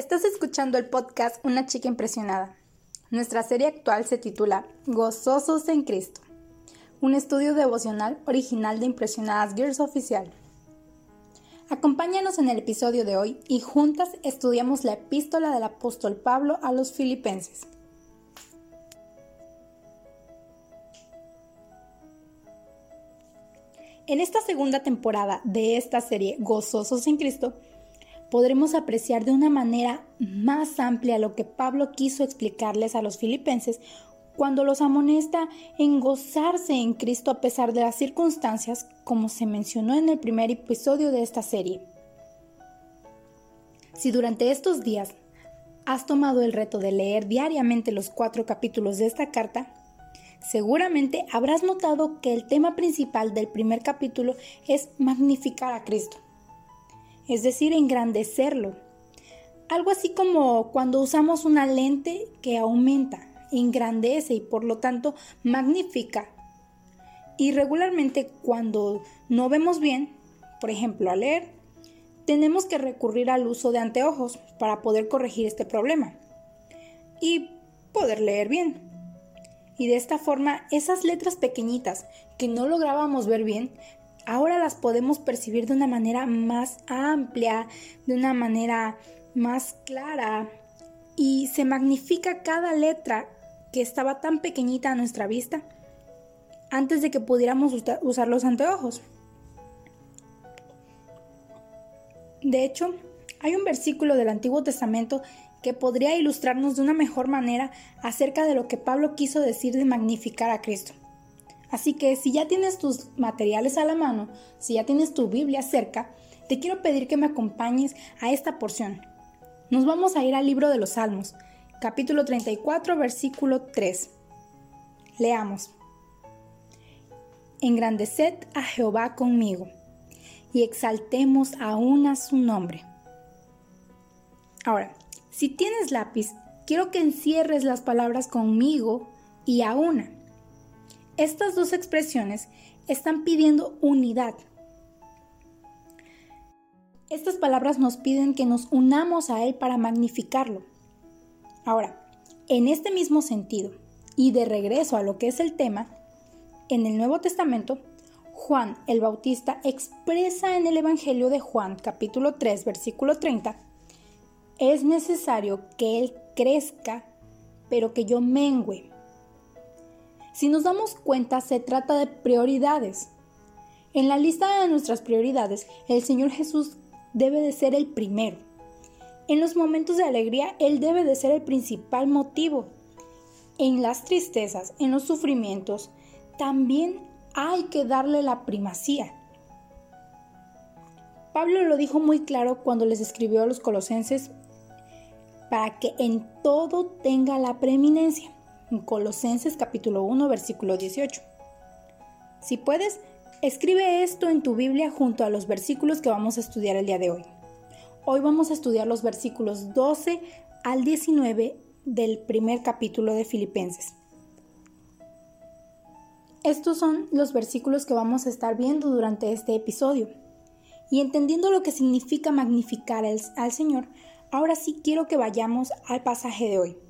Estás escuchando el podcast Una chica impresionada. Nuestra serie actual se titula Gozosos en Cristo, un estudio devocional original de Impresionadas Girls Oficial. Acompáñanos en el episodio de hoy y juntas estudiamos la epístola del apóstol Pablo a los filipenses. En esta segunda temporada de esta serie Gozosos en Cristo, podremos apreciar de una manera más amplia lo que Pablo quiso explicarles a los filipenses cuando los amonesta en gozarse en Cristo a pesar de las circunstancias, como se mencionó en el primer episodio de esta serie. Si durante estos días has tomado el reto de leer diariamente los cuatro capítulos de esta carta, seguramente habrás notado que el tema principal del primer capítulo es magnificar a Cristo es decir, engrandecerlo. Algo así como cuando usamos una lente que aumenta, engrandece y por lo tanto magnifica. Y regularmente cuando no vemos bien, por ejemplo al leer, tenemos que recurrir al uso de anteojos para poder corregir este problema y poder leer bien. Y de esta forma, esas letras pequeñitas que no lográbamos ver bien, ahora las podemos percibir de una manera más amplia, de una manera más clara y se magnifica cada letra que estaba tan pequeñita a nuestra vista antes de que pudiéramos usar los anteojos. De hecho, hay un versículo del Antiguo Testamento que podría ilustrarnos de una mejor manera acerca de lo que Pablo quiso decir de magnificar a Cristo. Así que si ya tienes tus materiales a la mano, si ya tienes tu Biblia cerca, te quiero pedir que me acompañes a esta porción. Nos vamos a ir al libro de los Salmos, capítulo 34, versículo 3. Leamos. Engrandeced a Jehová conmigo y exaltemos aún a su nombre. Ahora, si tienes lápiz, quiero que encierres las palabras conmigo y a una. Estas dos expresiones están pidiendo unidad. Estas palabras nos piden que nos unamos a Él para magnificarlo. Ahora, en este mismo sentido, y de regreso a lo que es el tema, en el Nuevo Testamento, Juan el Bautista expresa en el Evangelio de Juan capítulo 3 versículo 30, es necesario que Él crezca, pero que yo mengüe. Si nos damos cuenta, se trata de prioridades. En la lista de nuestras prioridades, el Señor Jesús debe de ser el primero. En los momentos de alegría, Él debe de ser el principal motivo. En las tristezas, en los sufrimientos, también hay que darle la primacía. Pablo lo dijo muy claro cuando les escribió a los colosenses para que en todo tenga la preeminencia en Colosenses capítulo 1 versículo 18. Si puedes, escribe esto en tu Biblia junto a los versículos que vamos a estudiar el día de hoy. Hoy vamos a estudiar los versículos 12 al 19 del primer capítulo de Filipenses. Estos son los versículos que vamos a estar viendo durante este episodio. Y entendiendo lo que significa magnificar al Señor, ahora sí quiero que vayamos al pasaje de hoy.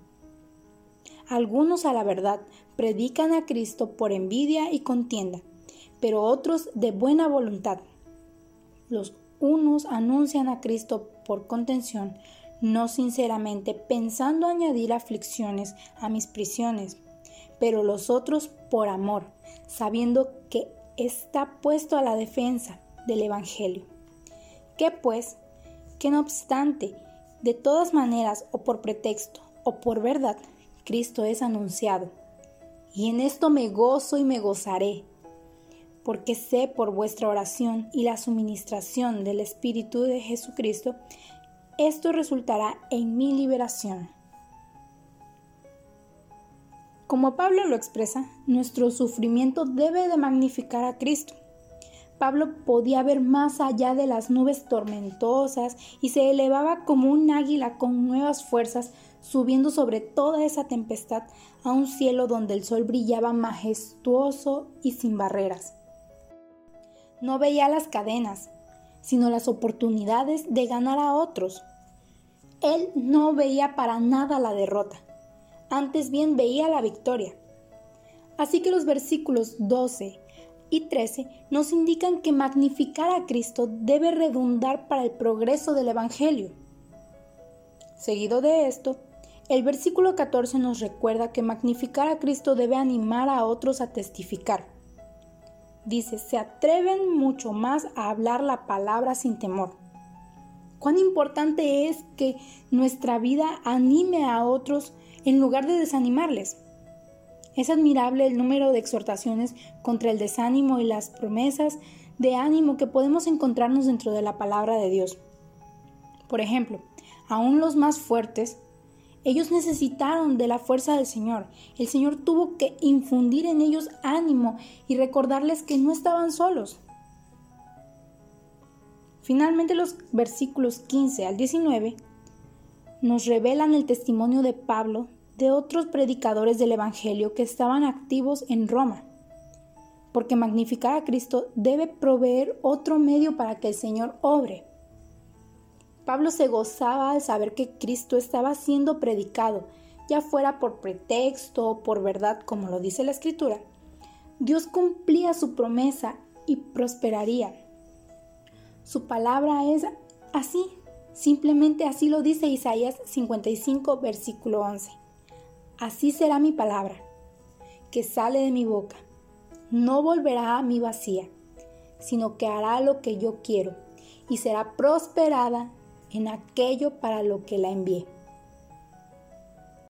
algunos a la verdad predican a Cristo por envidia y contienda, pero otros de buena voluntad. Los unos anuncian a Cristo por contención, no sinceramente, pensando añadir aflicciones a mis prisiones, pero los otros por amor, sabiendo que está puesto a la defensa del Evangelio. Que pues, que no obstante, de todas maneras o por pretexto o por verdad, Cristo es anunciado. Y en esto me gozo y me gozaré, porque sé por vuestra oración y la suministración del Espíritu de Jesucristo, esto resultará en mi liberación. Como Pablo lo expresa, nuestro sufrimiento debe de magnificar a Cristo. Pablo podía ver más allá de las nubes tormentosas y se elevaba como un águila con nuevas fuerzas, subiendo sobre toda esa tempestad a un cielo donde el sol brillaba majestuoso y sin barreras. No veía las cadenas, sino las oportunidades de ganar a otros. Él no veía para nada la derrota, antes bien veía la victoria. Así que los versículos 12 y 13 nos indican que magnificar a Cristo debe redundar para el progreso del Evangelio. Seguido de esto, el versículo 14 nos recuerda que magnificar a Cristo debe animar a otros a testificar. Dice, se atreven mucho más a hablar la palabra sin temor. Cuán importante es que nuestra vida anime a otros en lugar de desanimarles. Es admirable el número de exhortaciones contra el desánimo y las promesas de ánimo que podemos encontrarnos dentro de la palabra de Dios. Por ejemplo, aún los más fuertes, ellos necesitaron de la fuerza del Señor. El Señor tuvo que infundir en ellos ánimo y recordarles que no estaban solos. Finalmente los versículos 15 al 19 nos revelan el testimonio de Pablo de otros predicadores del Evangelio que estaban activos en Roma, porque magnificar a Cristo debe proveer otro medio para que el Señor obre. Pablo se gozaba al saber que Cristo estaba siendo predicado, ya fuera por pretexto o por verdad, como lo dice la Escritura. Dios cumplía su promesa y prosperaría. Su palabra es así, simplemente así lo dice Isaías 55, versículo 11. Así será mi palabra, que sale de mi boca. No volverá a mí vacía, sino que hará lo que yo quiero y será prosperada en aquello para lo que la envié.